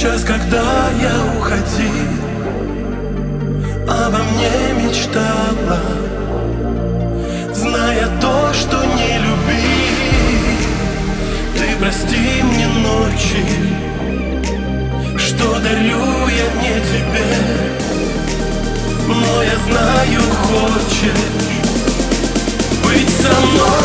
сейчас, когда я уходил, обо мне мечтала, зная то, что не любил. Ты прости мне ночи, что дарю я не тебе, но я знаю, хочешь быть со мной.